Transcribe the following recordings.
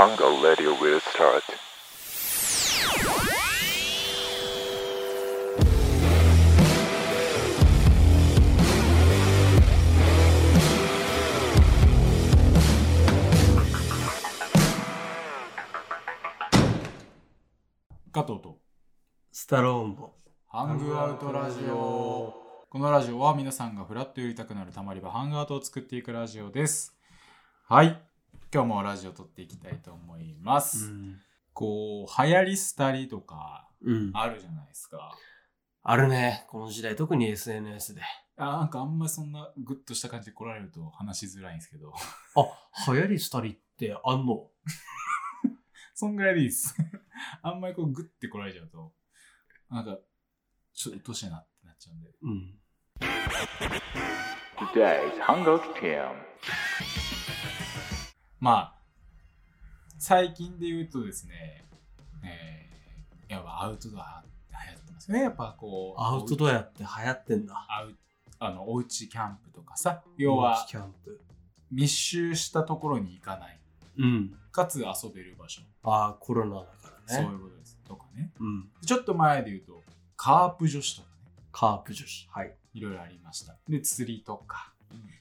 Hunger Radio will start. とスタローンボ。ハングアウトラジオこのラジオは皆さんがフラッと寄りたくなるたまり場ハングアウトを作っていくラジオですはい今日もラジオ撮っていきたいと思います、ん。こう流行り廃りとかうん。あるじゃないですかあるね。この時代、特に SNS で。あなんかあんまそんなグッとした感じで来られると話しづらいんですけどあ、流行り廃りってあんの？そんぐらいでいいです あんまりこうグッて来られちゃうとなんかちょっと鬱陶しいなってなっちゃうんでうん。Today's Hunger Team. まあ、最近で言うとですね、えー、やっぱアウトドアって流行ってますよね。やっぱこう、アウトドアって流行ってんだ。アウあのおうちキャンプとかさ、要はキャンプ。密集したところに行かない、うん。かつ遊べる場所、ああ、コロナだからね。そういうことです。とかね。うん。ちょっと前で言うと、カープ女子とかね、カープ女子。はい。いろいろありました。で、釣りとか、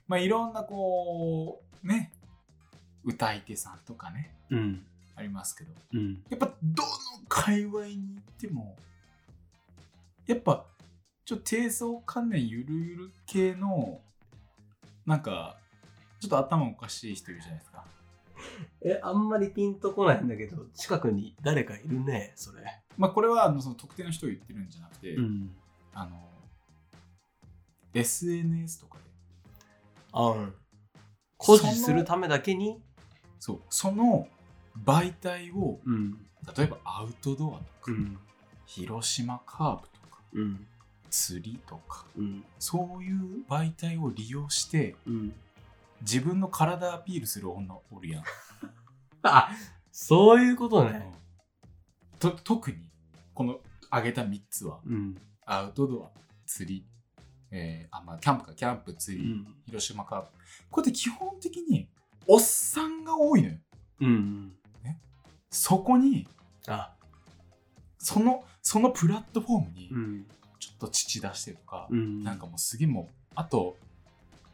まあいろんなこう、ね、歌い手さんとかね、うん。ありますけど、うん。やっぱどの界隈に行ってもやっぱちょっと低層観念ゆるゆる系のなんかちょっと頭おかしい人いるじゃないですかえ、あんまりピンとこないんだけど、近くに誰かいるね、それ。まあこれはあのその特定の人を言ってるんじゃなくて、ん。あの SNS とかであうん。誇示するためだけにそうその媒体をうん。例えばアウトドアとか、ん。広島カープとかうん。釣りとかうん。そういう媒体を利用してうん。自分の体アピールする女おるやん。あ、そういうことね。と特にこの挙げた3つはうん。アウトドア釣り、えーあまあ、キャンプかキャンプ釣り、うん。広島カープこれって基本的におっさんが多いのよ。うん。そこにあ、そのそのプラットフォームにん。ちょっと乳出してとか、うんなんかもうすげえもうあと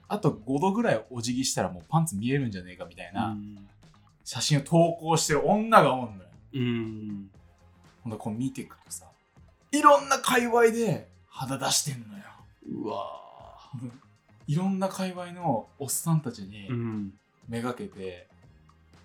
あと5度ぐらいお辞儀したらもうパンツ見えるんじゃねえかみたいな写真を投稿してる女がおんのよ。うん。ほんとこう見ていくとさいろんな界隈で肌出してんのよ。うわいろんな界隈のおっさんたちにん。めがけて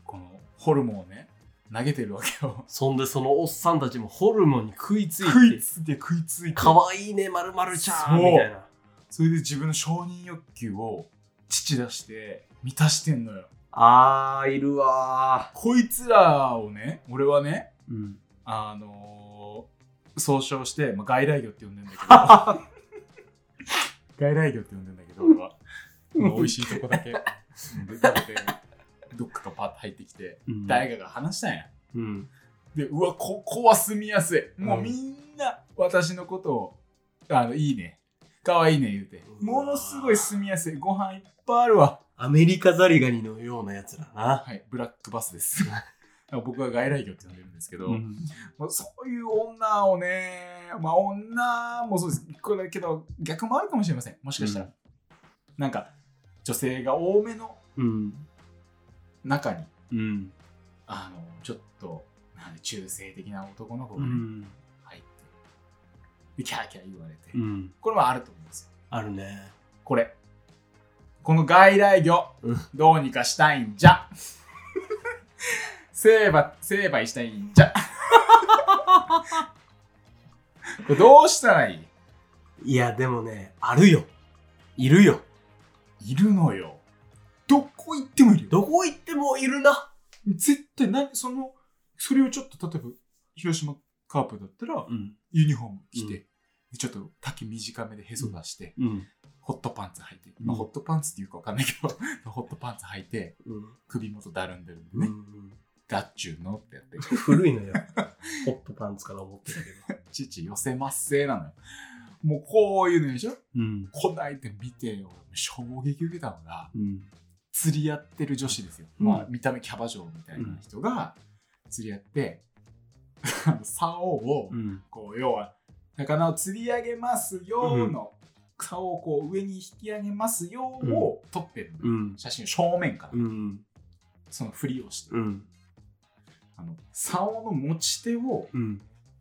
このホルモンをね投げてるわけよ。そんでそのおっさんたちもホルモンに食いついて、食いついて食いついて。かわいいね、まるまるちゃんみたいな。それで自分の承認欲求を父出して満たしてんのよ。あー、いるわこいつらをね俺はねー。うん。あのー総称して、まあ、外来魚って呼んでんだけど。外来魚って呼んでんだけど俺は。美味しいとこだけ どっかがパッと入ってきてうん誰かが話したんやうん。でうわここは住みやすいもううんみんな私のことをあのいいねかわいいね言うてものすごい住みやすいご飯いっぱいあるわアメリカザリガニのようなやつだな。はいブラックバスです 僕は外来魚って呼んでるんですけど、うん。もうそういう女をね、まあ女もそうです。これだけど逆もあるかもしれません。もしかしたら。うんなんか女性が多めのうん。中に、うん。あの、ちょっと、なんで中性的な男の子が。入って、でキャーキャー言われて、うん。これもあると思うんですよ。あるね。これ。この外来魚、うんどうにかしたいんじゃ。成敗、成敗したいんじゃ。これどうしたらいい？いや、でもね、あるよ。いるよ。いるのよ。どこ行ってもいるよ。どこ行ってもいるな。絶対な、その、それをちょっと、例えば、広島カープだったら、うん。ユニフォーム着て、ちょっと丈短めでへそ出して、うん。ホットパンツ履いて、今うんホットパンツっていうかわかんないけど、ホットパンツ履いて、うん。首元だるんでるんでね、うん。だっちゅうのってやって、古いのよ。ホットパンツから思ってたけど。父寄せまっせーなのよ。もうこういうのでしょ？うん。こないで見てよ。衝撃受けたのが、うん。釣り合ってる女子ですよ、うんまあ、見た目キャバ嬢みたいな人が釣り合って、竿をうん。こう要は魚を釣り上げますよの、竿をこう上に引き上げますよを撮ってるの、うん。写真を正面から、うん。そのふりをして、うん。あの竿の持ち手をこうん。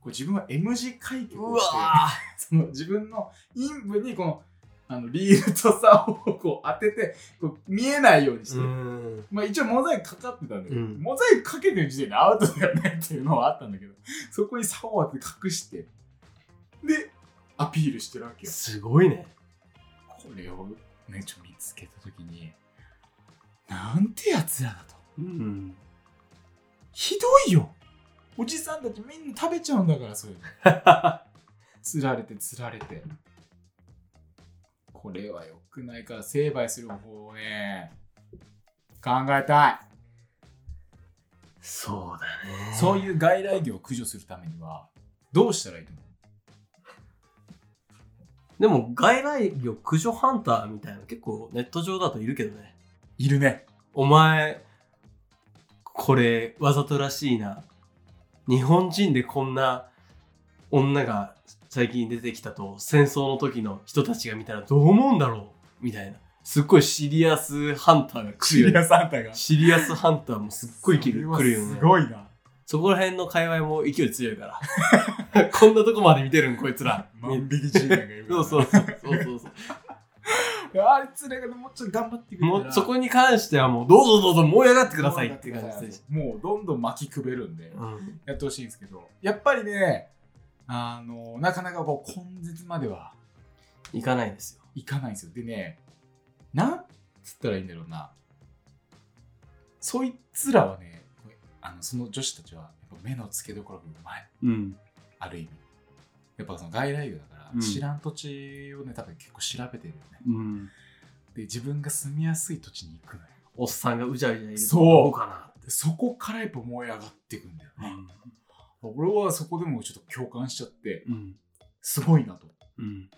う自分は M 字開脚うをしてわ その自分の陰部にこのあのリールと竿をこう当ててこう見えないようにして。まあ一応モザイクかかってたんだけど、うん。モザイクかけてる時点でアウトだよねっていうのはあったんだけどそこに竿を当てて隠してでアピールしてるわけよ。すごいね。これをねちょ見つけた時になんてやつらだと。うん。ひどいよおじさんたちみんな食べちゃうんだからそういうの 釣られて釣られてこれは良くないから成敗する方法をね考えたいそうだね。そういう外来魚を駆除するためにはどうしたらいいと思う？でも、外来魚駆除ハンターみたいな結構ネット上だといるけどね。いるねお前、これわざとらしいな。日本人でこんな女が最近出てきたと戦争の時の人たちが見たらどう思うんだろうみたいな。すっごいシリアスハンターが来るよね。サンタがシリアスハンターもすっごい来る来るよね。すごいなそこら辺の界隈も勢い強いから。こんなとこまで見てるん、こいつら。万引き人がいるそうそうそうそうそう。あいつらがもうちょっと頑張ってくれもうそこに関してはもうどうぞどうぞ燃え上がってくださいって感じで。もうどんどん巻きくべるんでうん。やってほしいんですけどやっぱりねあのなかなかこう根絶まではいかないですよ。いかないんですよでねなんつったらいいんだろうなそいつらはねあのその女子たちは目の付けどころがうまいうん。ある意味やっぱその外来魚だから、うん知らん土地をね多分結構調べてるよねうん。で自分が住みやすい土地に行くのよおっさんがうじゃうじゃいるとそうかなそこからやっぱ燃え上がっていくんだよね、うん。俺はそこでもちょっと共感しちゃってうん。すごいなとうん。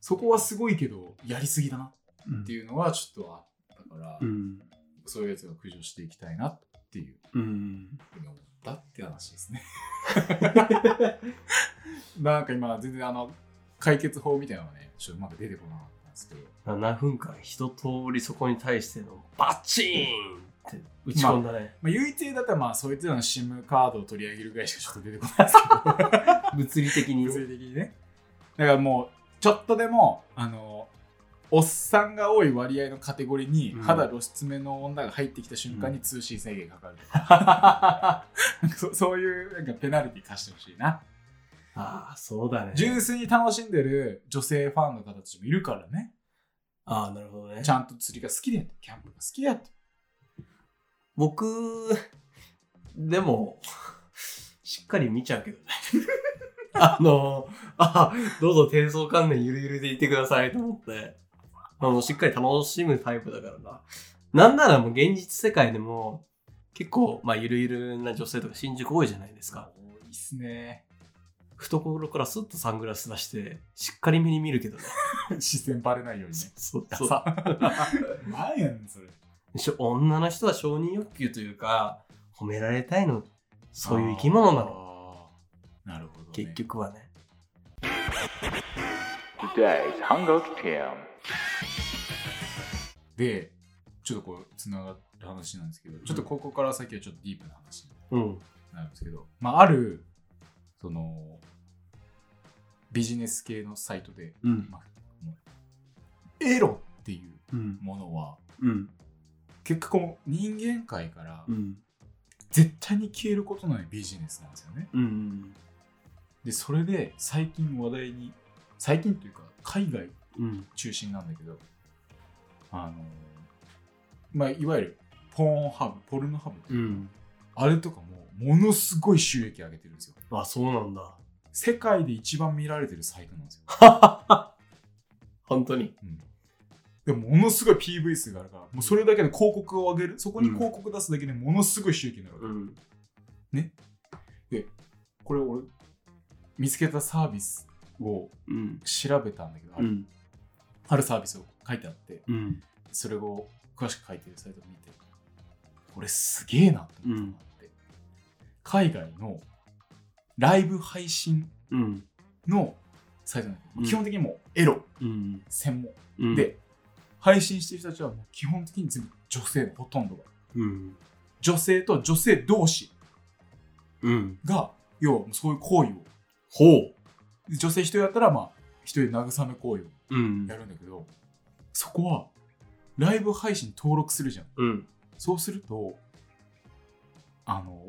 そこはすごいけどやりすぎだなうんっていうのはちょっとあったから、うん。そういうやつが駆除していきたいなっていううん。ふうに思ったって話ですね なんか今全然あの解決法みたいなのがねちょっとうまく出てこなかったんですけど。7分間一通りそこに対してのバチーンって打ち込んだね。まあ唯一だったらまあそいつらの SIM カードを取り上げるぐらいしかちょっと出てこないですけど物理的にね。物理的にね。だからもうちょっとでもあのおっさんが多い割合のカテゴリーにうん。肌露出目の女が入ってきた瞬間にうん。通信制限かかるとか、そそういうなんかペナルティ貸してほしいなああ、そうだね。純粋に楽しんでる女性ファンの方たちもいるからねああ、なるほどね。ちゃんと釣りが好きでやってキャンプが好きでやって僕、でも、しっかり見ちゃうけどね。あの、あ、どうぞ低層観念ゆるゆるでいてくださいと思って。あの、しっかり楽しむタイプだからな。なんならもう現実世界でも、結構、まあ、ゆるゆるな女性とか新宿多いじゃないですか。多いっすね懐からスッとサングラス出して、しっかりめに見るけどね。視線バレないようにねそうそう。何 やねんそれしょ女の人は承認欲求というか、褒められたいの、そういう生き物なの。のなるほど、ね、結局はね。Today's Hunger Team. でちょっとこうつながる話なんですけどちょっとここから先はちょっとディープな話にうん。なるんですけど、まあ、あるそのビジネス系のサイトで、うん。まあ、エロっていううん。ものはうん。結構こう人間界からうん。絶対に消えることのないビジネスなんですよね。うん。でそれで最近話題に最近というか海外うん。中心なんだけどあのまあいわゆるポーンハブポルノハブうん。あれとかもものすごい収益上げてるんですよあ、そうなんだ。世界で一番見られてるサイトなんですよ、本当に？うん、でもものすごい PV 数があるからもうそれだけで広告を上げる？そこに広告出すだけでものすごい収益になるわけ、ん。これ俺？見つけたサービスをうん。調べたんだけど、あるうん。あるサービスを書いてあってうん。それを詳しく書いてるサイトを見てこれすげえなと思ったのがあって、海外のライブ配信うん。のサイトなんだけど、うん基本的にもうエロうん。専門、うん、で配信してる人たちはもう基本的に全部女性のほとんどがうん。女性と女性同士うん。が要はもうそういう行為をほう。で女性一人だったらまあ一人で慰め行為をうんやるんだけどそこはライブ配信登録するじゃんうん。そうするとあの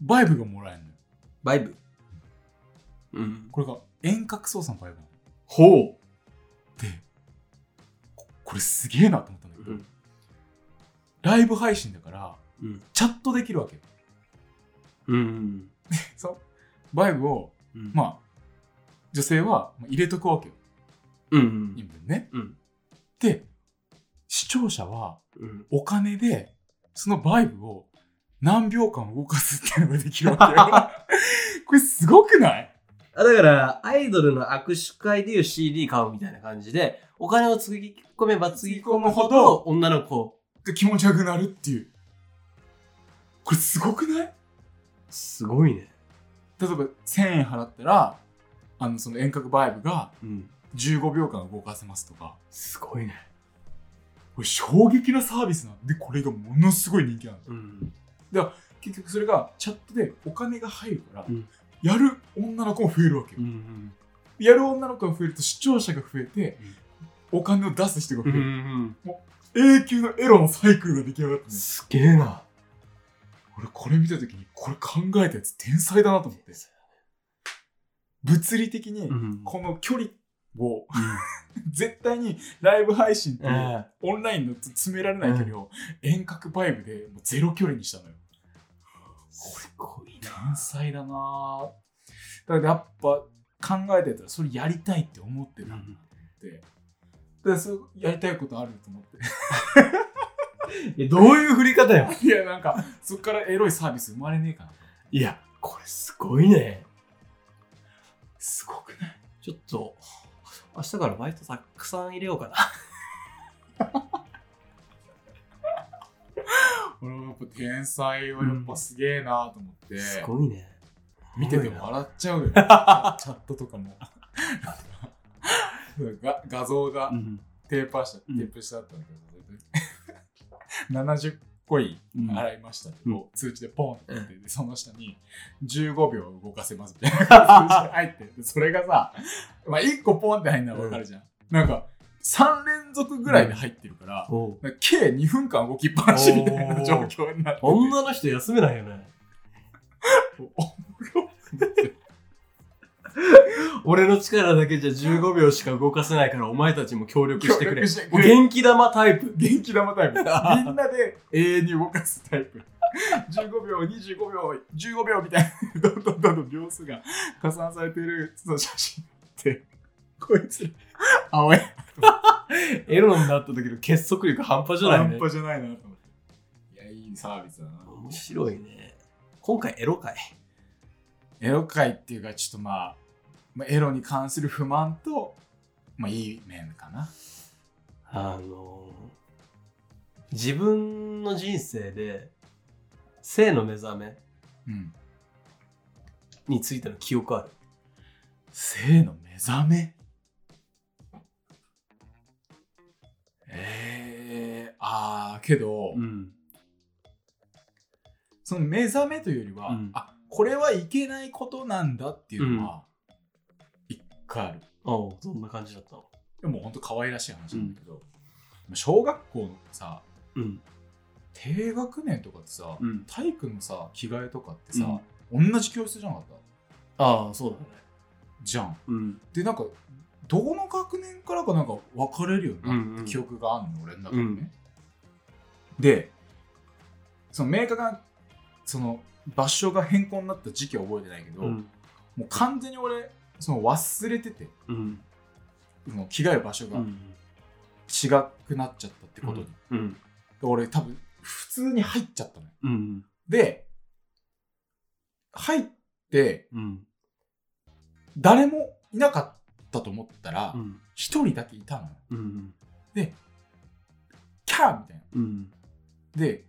バイブがもらえるのよバイブ。うん。これが遠隔操作のバイブなのほでここれすげえなと思ったんだけう。ど、うん。ライブ配信だからうん。チャットできるわけようん。そうバイブをうん。まあ女性はまあ入れとくわけようん。ねうん。で視聴者はうん。お金でそのバイブを何秒間動かすっていうのができるわけよ これすごくない？あだから、アイドルの握手会でいう CD 買うみたいな感じで、お金をつぎ込めばつぎ込むほど、女の子、が気持ち悪くなるっていうこれすごくない？すごいね。例えば1000円払ったらあのその遠隔バイブがうん。15秒間動かせますとかすごいね。これ衝撃なサービスなんでこれがものすごい人気なのうん。結局それがチャットでお金が入るから、うんやる女の子も増えるわけよ、うん。やる女の子が増えると視聴者が増えて、お金を出す人が増えうる、ん。永久のエロのサイクルが出来上がってねすげえな。俺これ見た時にこれ考えたやつ天才だなと思って物理的にうん。この距離を。絶対にライブ配信っていうえオンラインの詰められない距離を遠隔バイブでもうゼロ距離にしたのよ。すごい天才だな。ぁだからやっぱ考えてたらそれやりたいって思ってたんだって、でそうやりたいことあると思って。え、どういう振り方よ。いやなんかそっからエロいサービス生まれねえかないや、これすごいね。すごくない？ちょっと、明日からバイトたくさん入れようかな。俺はやっぱ天才はやっぱすげえなと思って、すごいね。見てても笑っちゃうよチャチャットとかも が画像がうん。テープした、うんテープしてあったんだけど、70 コインうん。払いましたって、こう通知でポンって出て、うでその下に15秒動かせますみたいな感じで入って でそれがさ、まあ、1個ポンって入るのはわかるじゃん。なんか、3連続ぐらいで入ってるから、か計2分間動きっぱなしみたいな状況になってて。女の人休めないよね。俺の力だけじゃ15秒しか動かせないからお前たちも協力してくれ。元気玉タイプ。元気玉タイプ。みんなで永遠に動かすタイプ。15秒、25秒、15秒みたいな、どんどんどんどん秒数が加算されてるその写真って、こいつら、青い。エロになった時の結束力半端じゃないね。半端じゃないなと思って。いや、いいサービスだな。面白いね。今回エロ会。エロ界っていうか、ちょっとまあ、まあ、エロに関する不満と、まあ、いい面かな。あの自分の人生で性の目覚めうん。についての記憶ある。性の目覚め？えー、あー、けど、ん。その目覚めというよりは、うんあこれはいけないことなんだっていうのは、一回ある。おうそんな感じだったの。でも本当可愛らしい話なんだけど、小学校のさ、うん。低学年とかってさ、うん。体育のさ、着替えとかってさ、同じ教室じゃなかった？ああ、そうだね。じゃん。うん。で、なんか、どの学年からかなんか分かれるようになうんうんった記憶があんの、俺の中でね。で、そのメーカーが、その場所が変更になった時期は覚えてないけど、うん。もう完全に俺、その忘れてて、うん。その着替える場所がうん。違くなっちゃったってことに。うん。で俺多分、普通に入っちゃったのよ。うん。で、入って、うん。誰もいなかったと思ったらう、ん。一、人だけいたのよ。うん。キャーみたいな。うん。で、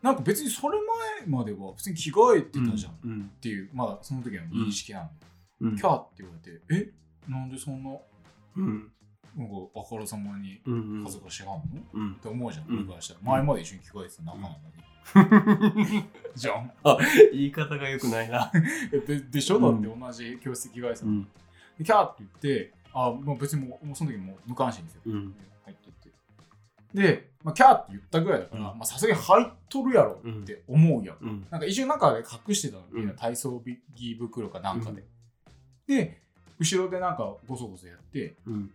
なんか別にそれ前までは普通に着替えてたじゃんっうん。ていう、まあその時の認識なんで、うん。キャーって言われて、え？なんでそんな、うん。なんかあからさまにうん。うん恥ずかしがんの、っうん。て思うじゃん、うん俺からしたら。前まで一緒に着替えてた仲なのに。じゃん。言い方が良くないな。え ででしょ？だって同じ教室で着替えてたの、うん。でキャーって言って、あ、もう別にもうもうその時もう無関心ですよ。うん。入ってって。で、まあ、キャーって言ったぐらいだから、うんまあさすがに入っとるやろって思うやん。うん。なんか一応なんかで隠してたの、みんなうん体操着袋かなんかで。で、後ろでなんかゴソゴソやって、うん。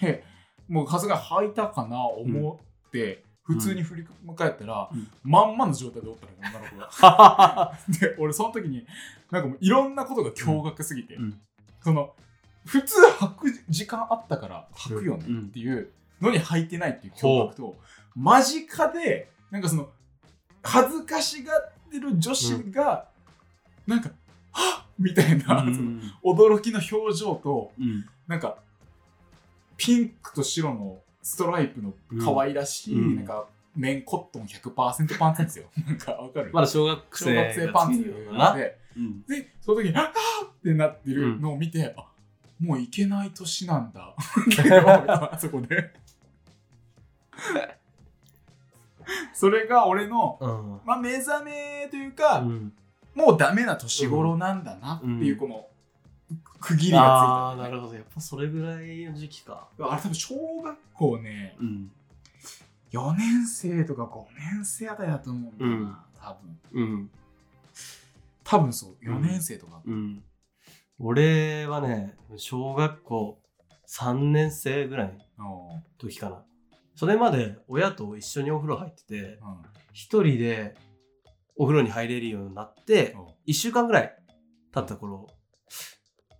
でもうさすがに履いたかな思って、普通に振り返ったら、うん。まんまの状態でおったの女の子が。で、俺その時に、なんかもういろんなことが驚愕すぎて、うん。その、普通履く時間あったから履くよねっていうのに履いてないっていう驚愕と、間近で、なんかその、恥ずかしがってる女子が、なんか、は っみたいな、その驚きの表情と、うん。なんか、ピンクと白のストライプの可愛らしい、うんなんか、綿コットン100%パンツですよ。なんかわかる？まだ小学生小学生パンツな。で、うん。で、その時に、ああってなってるのを見て、あもういけない年なんだ。あそこで。それが俺の、うん。まあ、目覚めというか、うん。もうダメな年頃なんだなっていう、うんこの、区切りがああ、ついた、なるほど。やっぱそれぐらいの時期か。あれ多分小学校ね、うん。4年生とか5年生あたりだと思うんだよな、多分。うん。多分そう、うん4年生とか。うん。俺はね、小学校3年生ぐらいのうん時かな。それまで親と一緒にお風呂入ってて、うん一人でお風呂に入れるようになって、一週間ぐらい経った頃、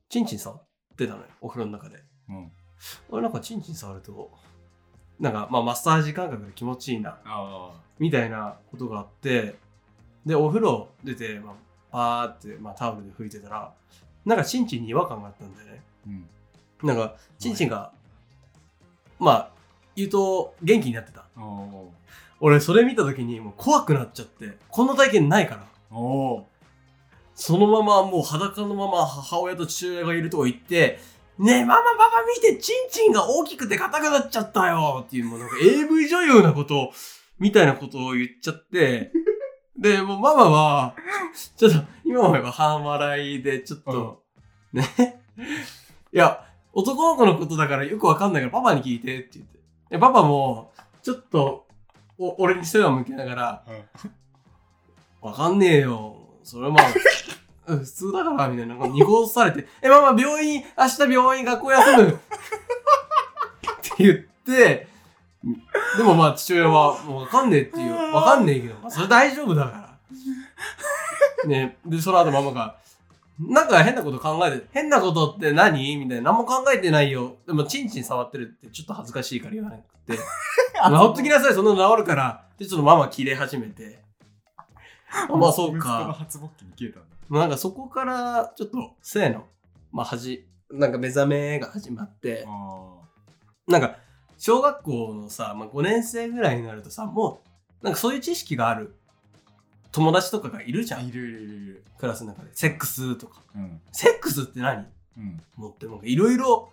チンチン触ってたのよ、お風呂の中で。うん俺なんかチンチン触ると、なんかまあマッサージ感覚で気持ちいいな、あみたいなことがあって、で、お風呂出て、まあ、パーって、まあ、タオルで拭いてたら、なんかチンチンに違和感があったんだよね。ーうんなんか、チンチンが、まあ、言うと元気になってた。お俺、それ見た時にもう怖くなっちゃって、こんな体験ないから。ーおそのままもう裸のまま母親と父親がいるとこ行って、ねえ、ママパパ見て、チンチンが大きくて硬くなっちゃったよっていう、もうなんか AV 女優なことを、みたいなことを言っちゃって、で、もうママは、ちょっと、今思えば半笑いで、ちょっと、ね。いや、男の子のことだからよくわかんないからパパに聞いてって言って。で、パパも、ちょっと、お俺に背を向けながら、わかんねえよ。それはまあ、普通だから、みたいな。濁されて、え、ママ、病院、明日病院、学校休む って言って、でもまあ、父親は、もうわかんねえっていう、わかんねえけど、まあ、それ大丈夫だから。ね、で、その後ママが、なんか変なこと考えて、変なことって何？みたいな。何も考えてないよ。でも、チンチン触ってるってちょっと恥ずかしいから言わなくて。っときなさい、そんなの治るから。で、ちょっとママ切れ始めて。まあ、そうか。初勃起に消えたんだ。まあなんかそこから、ちょっと、性の、まあ、はじ、なんか目覚めが始まって、あなんか、小学校のさ、まあ、5年生ぐらいになるとさ、もう、なんかそういう知識がある友達とかがいるじゃん。あいるいるいる。クラスの中で。セックスとか。うん。セックスって何？うん。思って、なんかいろいろ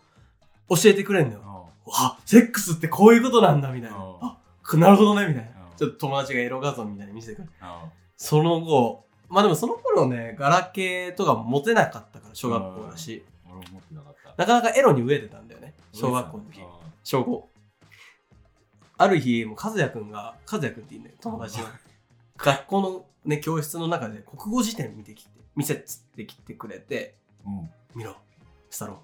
教えてくれんのよ。ああ、セックスってこういうことなんだ、みたいな。ああ、なるほどね、みたいな。あちょっと友達がエロ画像みたいに見せてくれその後、まあでもその頃ね、ガラケーとかも持てなかったから、小学校だし。俺も持ってなかった。なかなかエロに飢えてたんだよね。小学校の時。小5。ある日、もう和也くんが、和也くんって言うんだよ、友達の。学校のね、教室の中で国語辞典見てきて、見せてきてくれて、うん。見ろ、スタロー、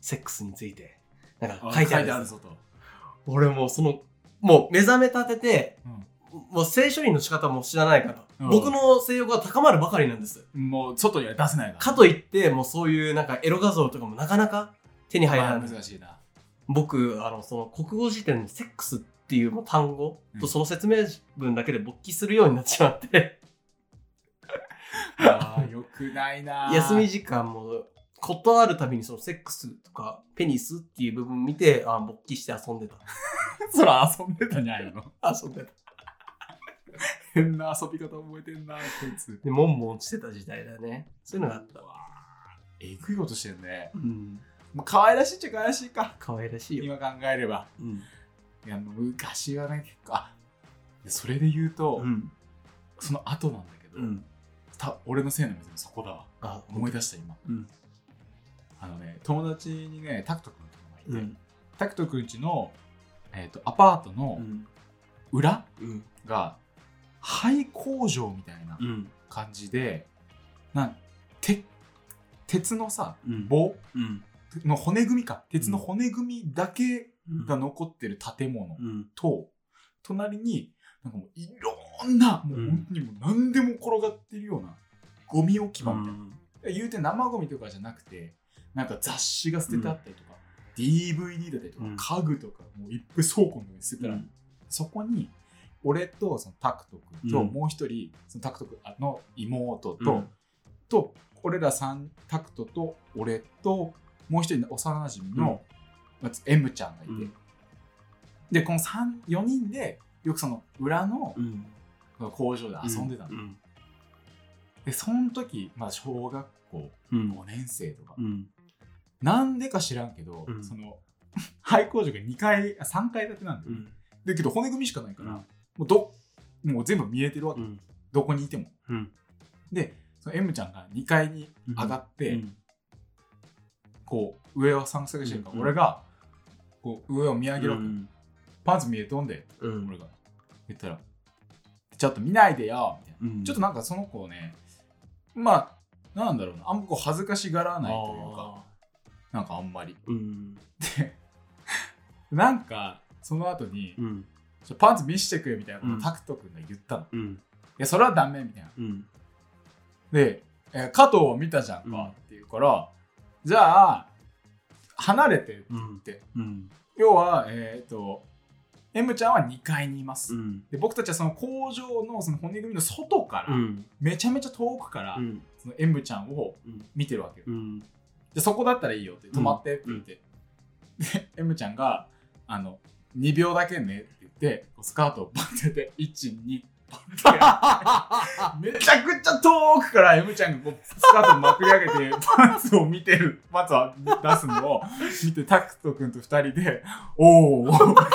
セックスについて、なんかあ書いてあるやつぞと。俺もうその、もう目覚めたてて、うんもう性処理の仕方も知らないから、うん僕の性欲が高まるばかりなんです。もう外には出せないな。かといって、もうそういうなんかエロ画像とかもなかなか手に入らまあない。難しいな。僕、あの、その国語辞典でセックスっていう単語うんとその説明文だけで勃起するようになってしまって、ああ、よくないな。休み時間もことあるたびにそのセックスとかペニスっていう部分見て、あ勃起して遊んでた。そら遊んでたんじゃないの？遊んでた。変な遊び方覚えてんな、こいつ。で、もんもんしてた時代だね。そういうのがあったわ。えぐいことしてるね。うん。まあ、可愛らしいっちゃ可愛らしいか。可愛らしいよ。今考えれば。うん。いや、昔はね、結構、あでそれで言うと、うん。その後なんだけど、うん。た俺のせいの水もそこだわ。あ、思い出した今。うん。あのね、友達にね、タクト君っていうのがいて、うん。タクト君家の、えー、とアパートのうん。裏うん。が廃工場みたいなうん。感じで、なんて鉄のさうん。棒うん。の骨組みか鉄の骨組みだけうん。が残ってる建物うん。と、隣になんかもういろんなもううん本当にもう何でも転がってるようなゴミ置き場みたいな、うん言うて生ゴミとかじゃなくてなんか雑誌が捨ててあったりとか、DVD だったりとか、うん。家具とかもういっぱい倉庫の上に捨てたら、うん。そこに俺とそのタクト君とうん。もう一人、そのタクト君あの妹と、うん。と俺ら三タクトと俺ともう一人の幼馴染の、まず M ちゃんがいて、うん。でこの三4人でよくその裏のうん。工場で遊んでたの、うん。でその時、まあ、小学校うん。5年生とか、うん。なんでか知らんけど、うん。その 廃工場が2階あ3階建てなんだよ、うん。だけど骨組みしかないから、うん。もうどもう全部見えてるわけ、うん。どこにいても。うん。でその M ちゃんが2階に上がって、うん。こう上を探索してるから、うん。俺がこう上を見上げるわけ、パンツ見えとんで、うん。俺が。言ったらちょっと見ないでよみたいな、うん。ちょっとなんかその子ねまあなんだろうな。あんまこう恥ずかしがらないというかなんかあんまりうん。で なんかその後に、うん。パンツ見してくれみたいなことをうんタクト君が言ったの、いうん。やそれはダメみたいなうん。で、えー加藤を見たじゃんか、うんって言うからじゃあ離れてってうん。ってうん。要はえっ、と M ちゃんは2階にいます、うん。で僕たちはその工場のその骨組みの外から、うん。めちゃめちゃ遠くから、うん。その M ちゃんをうん。見てるわけよ、うん。でそこだったらいいよって止まってって言って、で M ちゃんがあの2秒だけねって言ってこうスカートをバッてやって12バッてやって。めちゃくちゃ遠くから M ちゃんがこうスカートをまくり上げて パンツを見てるパンツを出すのを見てタクト君と2人で「おーおー」っ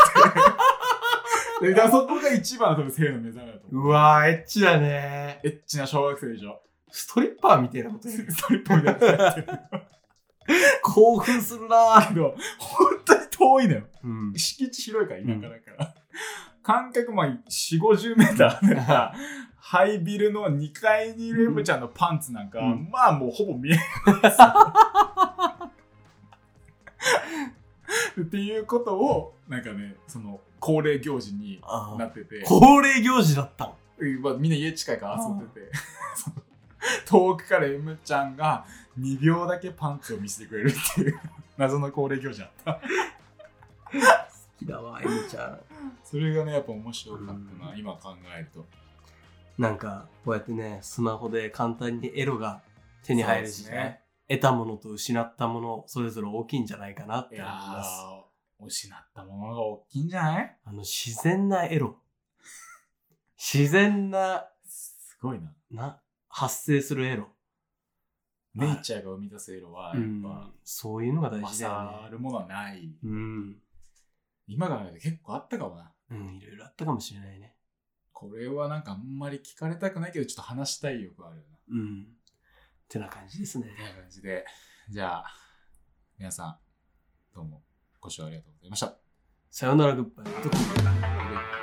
て。でだそこが一番の多分性の目覚めだと思う。うわー、エッチだね。エッチな小学生でしょ。ストリッパーみたいなこと。ストリップみたいなやつやってる興奮するなけど本当に遠いのよ。うん。敷地広いから田舎だから、間隔まあ4 5 0メーターだからハイビルの2階にいる M ちゃんのパンツなんか、うん。まあもうほぼ見えないっていうことをなんかねその恒例行事にあなってて、恒例行事だったの。まあ、みんな家近いから遊んでて 遠くから M ちゃんが2秒だけパンツを見せてくれるっていう 謎の恒例行事だった好きだわ、エミちゃん。それがねやっぱ面白かったな、うん今考えるとなんか、こうやってね、スマホで簡単にエロが手に入るしそうですね。得たものと失ったもの、それぞれ大きいんじゃないかなって思います。ー失ったものが大きいんじゃない？あの、自然なエロ。自然な、すごいなな、発生するエロ。ネイチャーが生み出す色はやっうんぱ、そういうのが大事勝だよね。るものはないうん。今が結構あったかもなうん、いろいろあったかもしれないね。これはなんかあんまり聞かれたくないけどちょっと話したい欲があるよなうん。ってな感じですね。みたいな感じでじゃあ皆さんどうもご視聴ありがとうございましたさよならグッバイ。